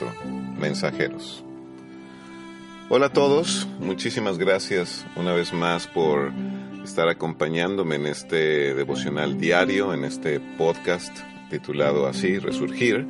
Resurgir, día 4, mensajeros. Hola a todos, muchísimas gracias una vez más por estar acompañándome en este devocional diario, en este podcast titulado así, Resurgir,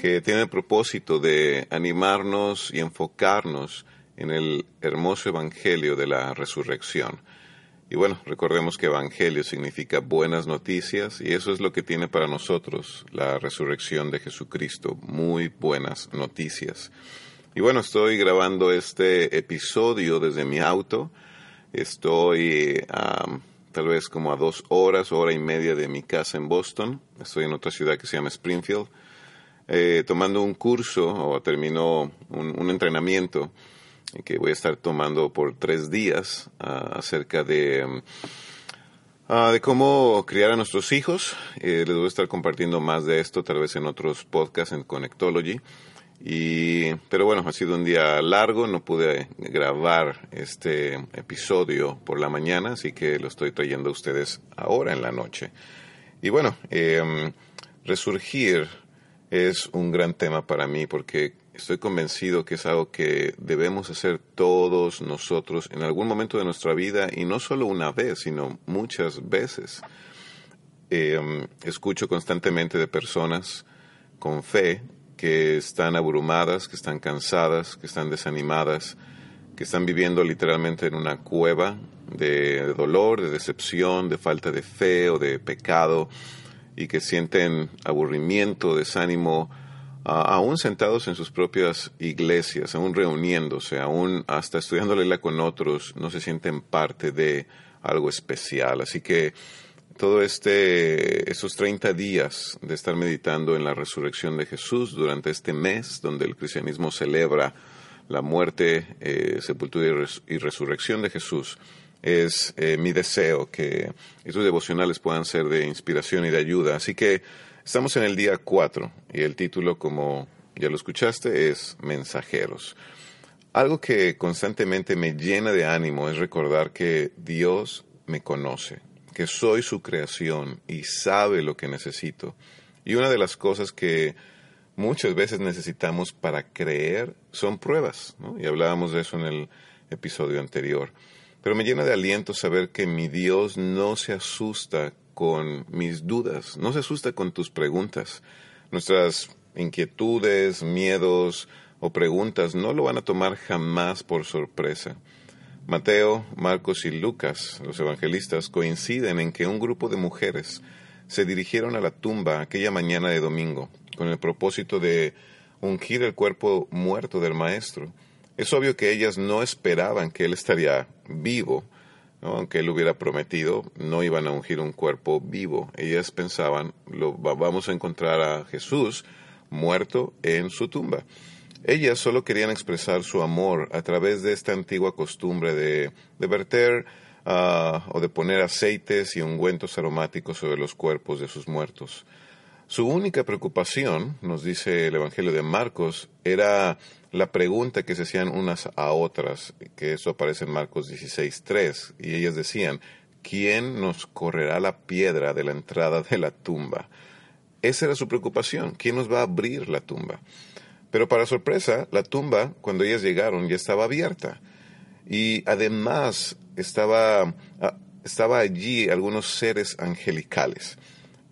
que tiene el propósito de animarnos y enfocarnos en el hermoso Evangelio de la resurrección. Y bueno, recordemos que Evangelio significa buenas noticias y eso es lo que tiene para nosotros la resurrección de Jesucristo, muy buenas noticias. Y bueno, estoy grabando este episodio desde mi auto. Estoy tal vez como a dos horas, hora y media de mi casa en Boston. Estoy en otra ciudad que se llama Springfield, eh, tomando un curso o termino un, entrenamiento que voy a estar tomando por tres días ah, acerca de, ah, de cómo criar a nuestros hijos. Eh, les voy a estar compartiendo más de esto tal vez en otros podcasts en Connectology. Y, pero bueno, ha sido un día largo, no pude grabar este episodio por la mañana, así que lo estoy trayendo a ustedes ahora en la noche. Y bueno, em, resurgir es un gran tema para mí porque estoy convencido que es algo que debemos hacer todos nosotros en algún momento de nuestra vida y no solo una vez, sino muchas veces. Em, escucho constantemente de personas con fe que están abrumadas, que están cansadas, que están desanimadas, que están viviendo literalmente en una cueva de dolor, de decepción, de falta de fe o de pecado y que sienten aburrimiento, desánimo, aún sentados en sus propias iglesias, aún reuniéndose, aún hasta estudiando la con otros, no se sienten parte de algo especial. Así que todo este, esos 30 días de estar meditando en la resurrección de Jesús durante este mes donde el cristianismo celebra la muerte, eh, sepultura y, resurrección de Jesús, es eh, mi deseo que estos devocionales puedan ser de inspiración y de ayuda. Así que estamos en el día 4 y el título, como ya lo escuchaste, es Mensajeros. Algo que constantemente me llena de ánimo es recordar que Dios me conoce que soy su creación y sabe lo que necesito. Y una de las cosas que muchas veces necesitamos para creer son pruebas, y hablábamos de eso en el episodio anterior. Pero me llena de aliento saber que mi Dios no se asusta con mis dudas, no se asusta con tus preguntas. Nuestras inquietudes, miedos o preguntas no lo van a tomar jamás por sorpresa. Mateo, Marcos y Lucas, los evangelistas, coinciden en que un grupo de mujeres se dirigieron a la tumba aquella mañana de domingo con el propósito de ungir el cuerpo muerto del maestro. Es obvio que ellas no esperaban que él estaría vivo, aunque él hubiera prometido, no iban a ungir un cuerpo vivo. Ellas pensaban, lo, vamos a encontrar a Jesús muerto en su tumba. Ellas solo querían expresar su amor a través de esta antigua costumbre de, verter ah, o de poner aceites y ungüentos aromáticos sobre los cuerpos de sus muertos. Su única preocupación, nos dice el Evangelio de Marcos, era la pregunta que se hacían unas a otras, que eso aparece en Marcos 16.3, y ellas decían, ¿quién nos correrá la piedra de la entrada de la tumba? Esa era su preocupación, ¿quién nos va a abrir la tumba? Pero para sorpresa, la tumba, cuando ellas llegaron, ya estaba abierta. Y además estaba, ah, estaba allí algunos seres angelicales.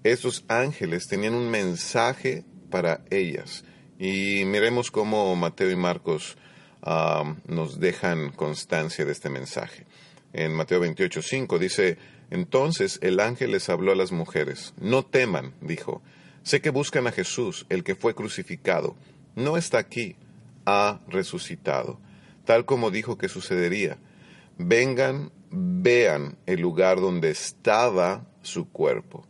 Estos ángeles tenían un mensaje para ellas. Y miremos cómo Mateo y Marcos ah, nos dejan constancia de este mensaje. En Mateo 28:5 dice, entonces el ángel les habló a las mujeres, no teman, dijo, sé que buscan a Jesús, el que fue crucificado no está aquí, ha resucitado, tal como dijo que sucedería. Vengan, vean el lugar donde estaba su cuerpo.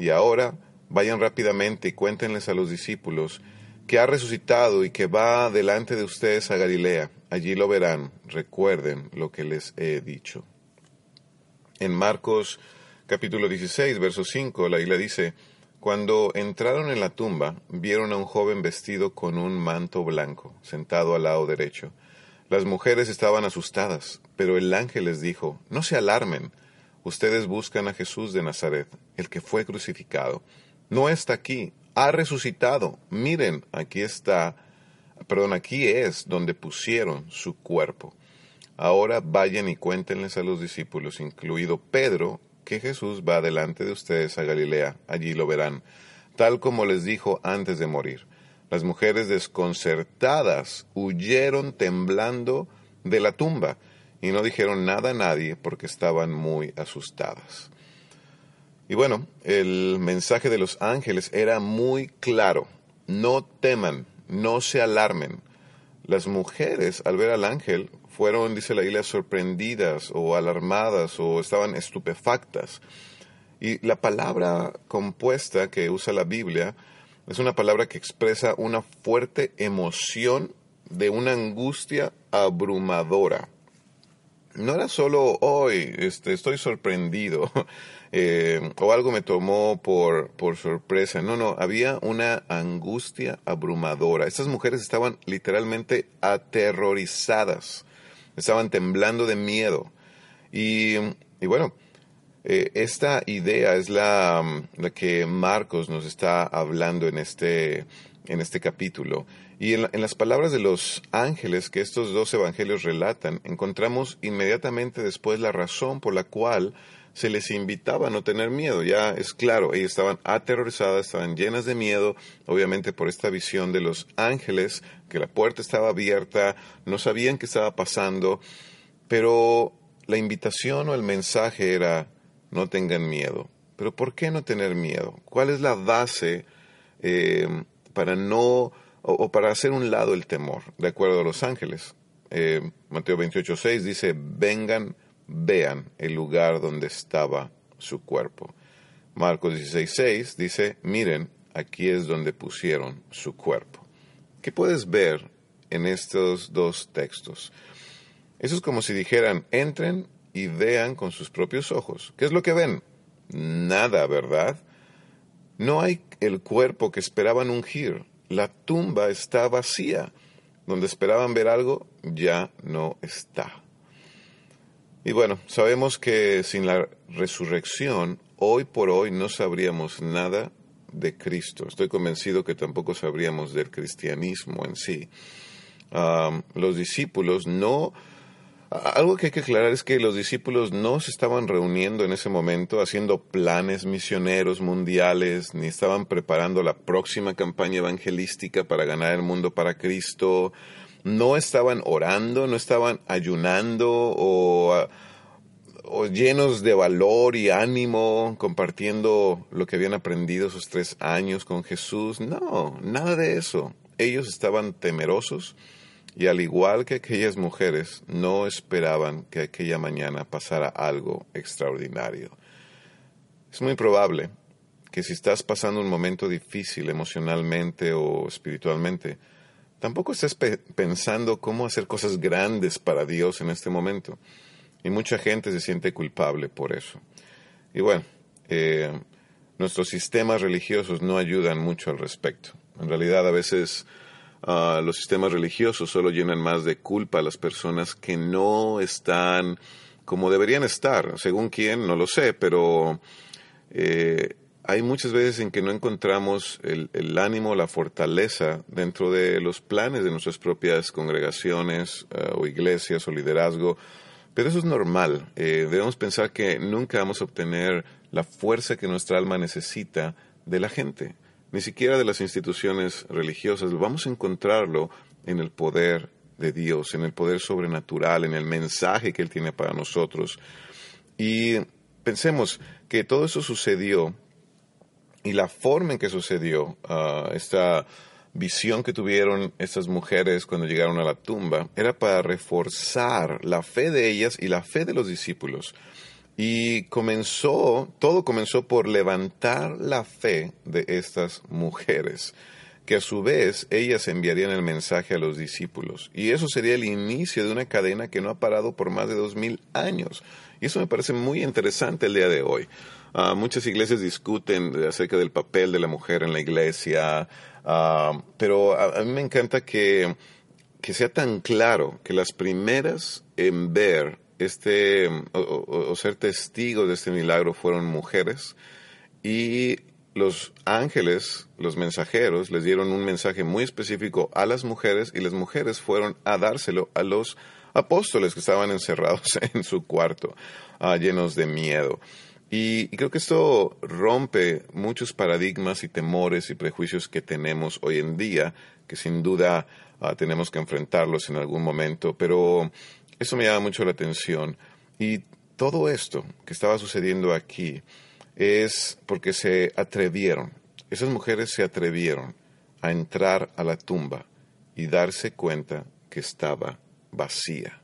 Y ahora vayan rápidamente y cuéntenles a los discípulos que ha resucitado y que va delante de ustedes a Galilea. Allí lo verán. Recuerden lo que les he dicho. En Marcos capítulo 16, verso 5, la isla dice, cuando entraron en la tumba, vieron a un joven vestido con un manto blanco, sentado al lado derecho. Las mujeres estaban asustadas, pero el ángel les dijo, No se alarmen, ustedes buscan a Jesús de Nazaret, el que fue crucificado. No está aquí, ha resucitado. Miren, aquí está, perdón, aquí es donde pusieron su cuerpo. Ahora vayan y cuéntenles a los discípulos, incluido Pedro, que Jesús va delante de ustedes a Galilea. Allí lo verán, tal como les dijo antes de morir. Las mujeres desconcertadas huyeron temblando de la tumba y no dijeron nada a nadie porque estaban muy asustadas. Y bueno, el mensaje de los ángeles era muy claro. No teman, no se alarmen. Las mujeres, al ver al ángel, fueron, dice la Biblia, sorprendidas o alarmadas o estaban estupefactas. Y la palabra compuesta que usa la Biblia es una palabra que expresa una fuerte emoción de una angustia abrumadora no era solo hoy, este, estoy sorprendido eh, o algo me tomó por, por sorpresa. No, no, había una angustia abrumadora. Estas mujeres estaban literalmente aterrorizadas, estaban temblando de miedo. Y, y bueno, eh, esta idea es la, la que Marcos nos está hablando en este, en este capítulo. Y en, las palabras de los ángeles que estos dos evangelios relatan, encontramos inmediatamente después la razón por la cual se les invitaba a no tener miedo. Ya es claro, ellas estaban aterrorizadas, estaban llenas de miedo, obviamente por esta visión de los ángeles, que la puerta estaba abierta, no sabían qué estaba pasando, pero la invitación o el mensaje era, no tengan miedo. Pero ¿por qué no tener miedo? ¿Cuál es la base eh, para no o, para hacer un lado el temor, de acuerdo a los ángeles. Eh, Mateo 28, 6 dice, vengan, vean el lugar donde estaba su cuerpo. Marcos 16, 6 dice, miren, aquí es donde pusieron su cuerpo. ¿Qué puedes ver en estos dos textos? Eso es como si dijeran, entren y vean con sus propios ojos. ¿Qué es lo que ven? Nada, ¿verdad? No hay el cuerpo que esperaban ungir, la tumba está vacía. Donde esperaban ver algo, ya no está. Y bueno, sabemos que sin la resurrección, hoy por hoy no sabríamos nada de Cristo. Estoy convencido que tampoco sabríamos del cristianismo en sí. Ah, los discípulos no algo que hay que aclarar es que los discípulos no se estaban reuniendo en ese momento haciendo planes misioneros mundiales, ni estaban preparando la próxima campaña evangelística para ganar el mundo para Cristo, no estaban orando, no estaban ayunando o, o llenos de valor y ánimo compartiendo lo que habían aprendido esos tres años con Jesús. No, nada de eso. Ellos estaban temerosos y al igual que aquellas mujeres, no esperaban que aquella mañana pasara algo extraordinario. Es muy probable que si estás pasando un momento difícil emocionalmente o espiritualmente, tampoco estés pensando cómo hacer cosas grandes para Dios en este momento. Y mucha gente se siente culpable por eso. Y bueno, eh, nuestros sistemas religiosos no ayudan mucho al respecto. En realidad a veces Ah, los sistemas religiosos solo llenan más de culpa a las personas que no están como deberían estar. Según quién, no lo sé, pero eh, hay muchas veces en que no encontramos el, el, ánimo, la fortaleza dentro de los planes de nuestras propias congregaciones ah, o iglesias o liderazgo. Pero eso es normal. Eh, debemos pensar que nunca vamos a obtener la fuerza que nuestra alma necesita de la gente ni siquiera de las instituciones religiosas. Vamos a encontrarlo en el poder de Dios, en el poder sobrenatural, en el mensaje que Él tiene para nosotros. Y pensemos que todo eso sucedió y la forma en que sucedió, ah, esta visión que tuvieron estas mujeres cuando llegaron a la tumba, era para reforzar la fe de ellas y la fe de los discípulos. Y comenzó, todo comenzó por levantar la fe de estas mujeres, que a su vez ellas enviarían el mensaje a los discípulos. Y eso sería el inicio de una cadena que no ha parado por más de dos mil años. Y eso me parece muy interesante el día de hoy. Ah, muchas iglesias discuten acerca del papel de la mujer en la iglesia, ah, pero a, a, mí me encanta que, que sea tan claro que las primeras en ver este, o, ser testigos de este milagro fueron mujeres y los ángeles, los mensajeros, les dieron un mensaje muy específico a las mujeres y las mujeres fueron a dárselo a los apóstoles que estaban encerrados en su cuarto, ah, llenos de miedo. Y, creo que esto rompe muchos paradigmas y temores y prejuicios que tenemos hoy en día, que sin duda ah, tenemos que enfrentarlos en algún momento, pero eso me llama mucho la atención. Y todo esto que estaba sucediendo aquí es porque se atrevieron, esas mujeres se atrevieron a entrar a la tumba y darse cuenta que estaba vacía.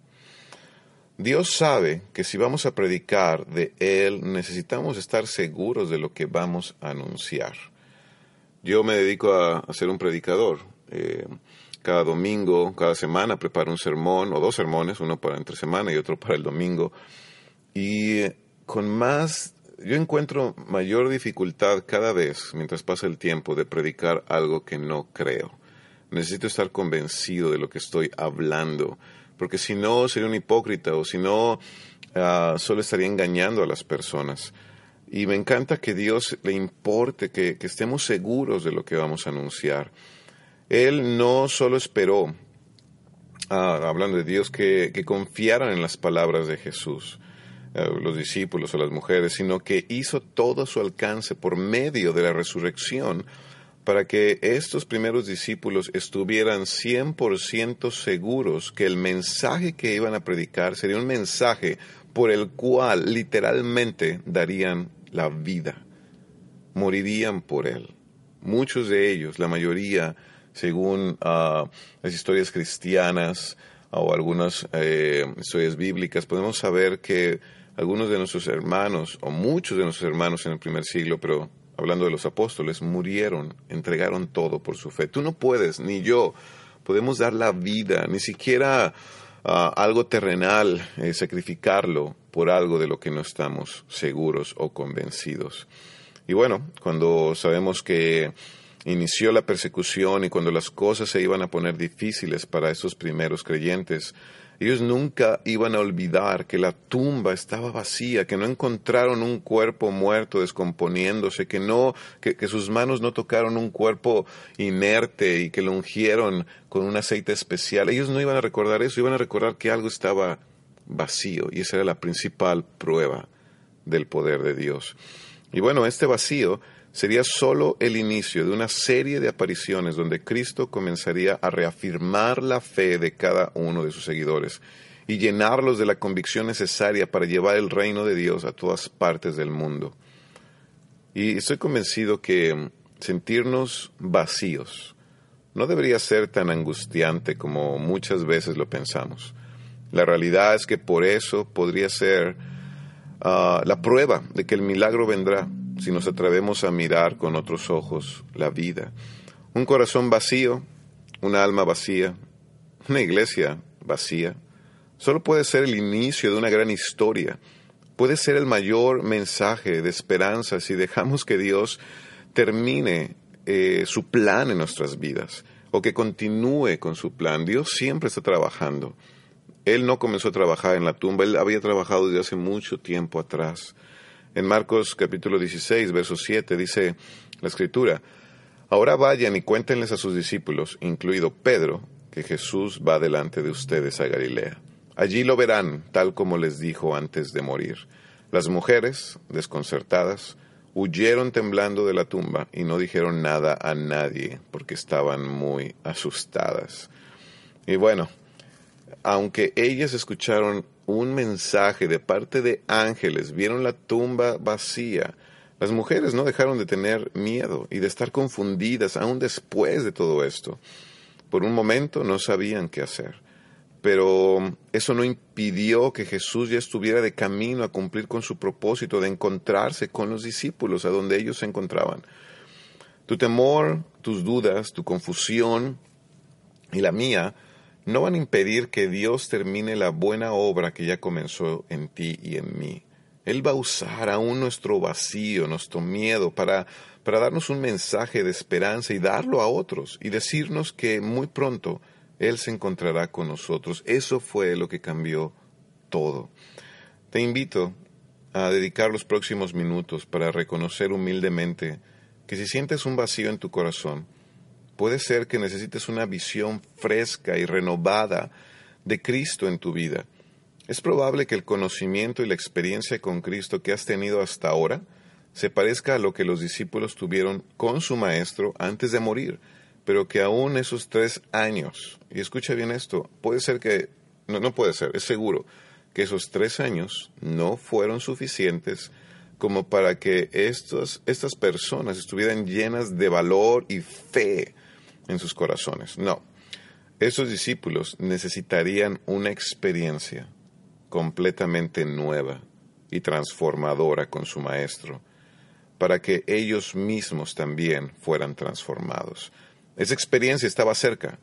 Dios sabe que si vamos a predicar de Él, necesitamos estar seguros de lo que vamos a anunciar. Yo me dedico a, ser un predicador. Eh, cada domingo, cada semana preparo un sermón o dos sermones, uno para entre semana y otro para el domingo. Y con más, yo encuentro mayor dificultad cada vez, mientras pasa el tiempo, de predicar algo que no creo. Necesito estar convencido de lo que estoy hablando porque si no sería un hipócrita o si no ah, solo estaría engañando a las personas. Y me encanta que Dios le importe que, estemos seguros de lo que vamos a anunciar. Él no solo esperó, ah, hablando de Dios, que, confiaran en las palabras de Jesús, eh, los discípulos o las mujeres, sino que hizo todo su alcance por medio de la resurrección para que estos primeros discípulos estuvieran 100% seguros que el mensaje que iban a predicar sería un mensaje por el cual literalmente darían la vida, morirían por él. Muchos de ellos, la mayoría, según ah, las historias cristianas o algunas eh, historias bíblicas, podemos saber que algunos de nuestros hermanos, o muchos de nuestros hermanos en el primer siglo, pero hablando de los apóstoles, murieron, entregaron todo por su fe. Tú no puedes, ni yo, podemos dar la vida, ni siquiera ah, algo terrenal, eh, sacrificarlo por algo de lo que no estamos seguros o convencidos. Y bueno, cuando sabemos que inició la persecución y cuando las cosas se iban a poner difíciles para esos primeros creyentes, ellos nunca iban a olvidar que la tumba estaba vacía, que no encontraron un cuerpo muerto descomponiéndose, que no, que, sus manos no tocaron un cuerpo inerte y que lo ungieron con un aceite especial. Ellos no iban a recordar eso, iban a recordar que algo estaba vacío y esa era la principal prueba del poder de Dios. Y bueno, este vacío sería solo el inicio de una serie de apariciones donde Cristo comenzaría a reafirmar la fe de cada uno de sus seguidores y llenarlos de la convicción necesaria para llevar el reino de Dios a todas partes del mundo. Y estoy convencido que sentirnos vacíos no debería ser tan angustiante como muchas veces lo pensamos. La realidad es que por eso podría ser ah, la prueba de que el milagro vendrá si nos atrevemos a mirar con otros ojos la vida. Un corazón vacío, una alma vacía, una iglesia vacía, solo puede ser el inicio de una gran historia. Puede ser el mayor mensaje de esperanza si dejamos que Dios termine eh, su plan en nuestras vidas o que continúe con su plan. Dios siempre está trabajando. Él no comenzó a trabajar en la tumba, él había trabajado desde hace mucho tiempo atrás. En Marcos capítulo 16, verso 7 dice la escritura, Ahora vayan y cuéntenles a sus discípulos, incluido Pedro, que Jesús va delante de ustedes a Galilea. Allí lo verán, tal como les dijo antes de morir. Las mujeres, desconcertadas, huyeron temblando de la tumba y no dijeron nada a nadie porque estaban muy asustadas. Y bueno, aunque ellas escucharon un mensaje de parte de ángeles, vieron la tumba vacía. Las mujeres no dejaron de tener miedo y de estar confundidas aún después de todo esto. Por un momento no sabían qué hacer, pero eso no impidió que Jesús ya estuviera de camino a cumplir con su propósito de encontrarse con los discípulos a donde ellos se encontraban. Tu temor, tus dudas, tu confusión y la mía no van a impedir que Dios termine la buena obra que ya comenzó en ti y en mí. Él va a usar aún nuestro vacío, nuestro miedo, para, para darnos un mensaje de esperanza y darlo a otros y decirnos que muy pronto Él se encontrará con nosotros. Eso fue lo que cambió todo. Te invito a dedicar los próximos minutos para reconocer humildemente que si sientes un vacío en tu corazón, puede ser que necesites una visión fresca y renovada de Cristo en tu vida. Es probable que el conocimiento y la experiencia con Cristo que has tenido hasta ahora se parezca a lo que los discípulos tuvieron con su Maestro antes de morir, pero que aún esos tres años, y escucha bien esto, puede ser que, no, no puede ser, es seguro, que esos tres años no fueron suficientes como para que estos, estas personas estuvieran llenas de valor y fe en sus corazones. No, esos discípulos necesitarían una experiencia completamente nueva y transformadora con su Maestro, para que ellos mismos también fueran transformados. Esa experiencia estaba cerca,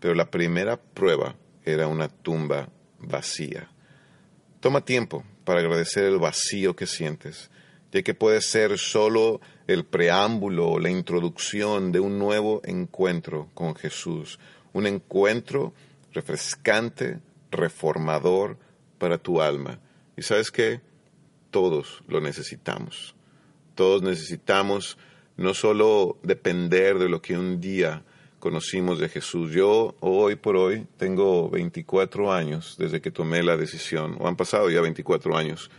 pero la primera prueba era una tumba vacía. Toma tiempo para agradecer el vacío que sientes, ya que puede ser solo el preámbulo o la introducción de un nuevo encuentro con Jesús, un encuentro refrescante, reformador para tu alma. Y sabes qué? Todos lo necesitamos. Todos necesitamos no solo depender de lo que un día conocimos de Jesús. Yo hoy por hoy tengo 24 años desde que tomé la decisión, o han pasado ya 24 años,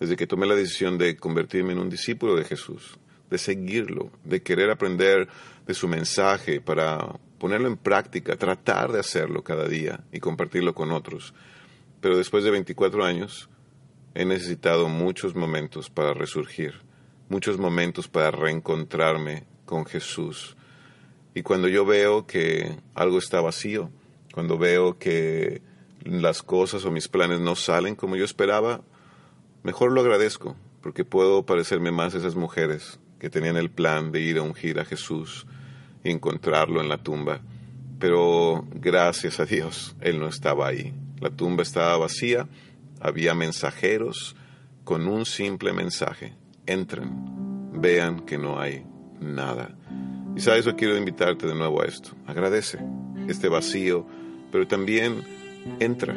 desde que tomé la decisión de convertirme en un discípulo de Jesús, de seguirlo, de querer aprender de su mensaje para ponerlo en práctica, tratar de hacerlo cada día y compartirlo con otros. Pero después de 24 años he necesitado muchos momentos para resurgir muchos momentos para reencontrarme con Jesús. Y cuando yo veo que algo está vacío, cuando veo que las cosas o mis planes no salen como yo esperaba, mejor lo agradezco, porque puedo parecerme más a esas mujeres que tenían el plan de ir a ungir a Jesús y encontrarlo en la tumba. Pero gracias a Dios, Él no estaba ahí. La tumba estaba vacía, había mensajeros con un simple mensaje, entren, vean que no hay nada. Y sabes, yo quiero invitarte de nuevo a esto. Agradece este vacío, pero también entra.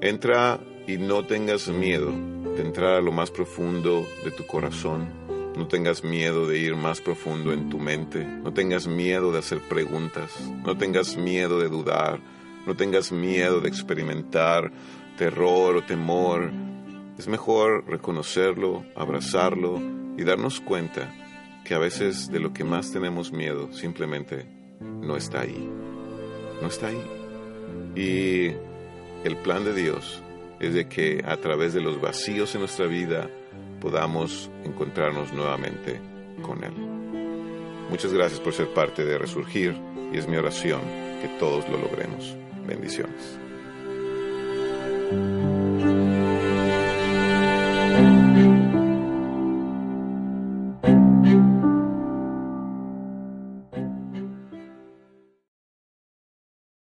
Entra y no tengas miedo de entrar a lo más profundo de tu corazón. No tengas miedo de ir más profundo en tu mente. No tengas miedo de hacer preguntas. No tengas miedo de dudar. No tengas miedo de experimentar terror o temor es mejor reconocerlo, abrazarlo y darnos cuenta que a veces de lo que más tenemos miedo simplemente no está ahí. No está ahí. Y el plan de Dios es de que a través de los vacíos en nuestra vida podamos encontrarnos nuevamente con Él. Muchas gracias por ser parte de Resurgir y es mi oración que todos lo logremos. Bendiciones.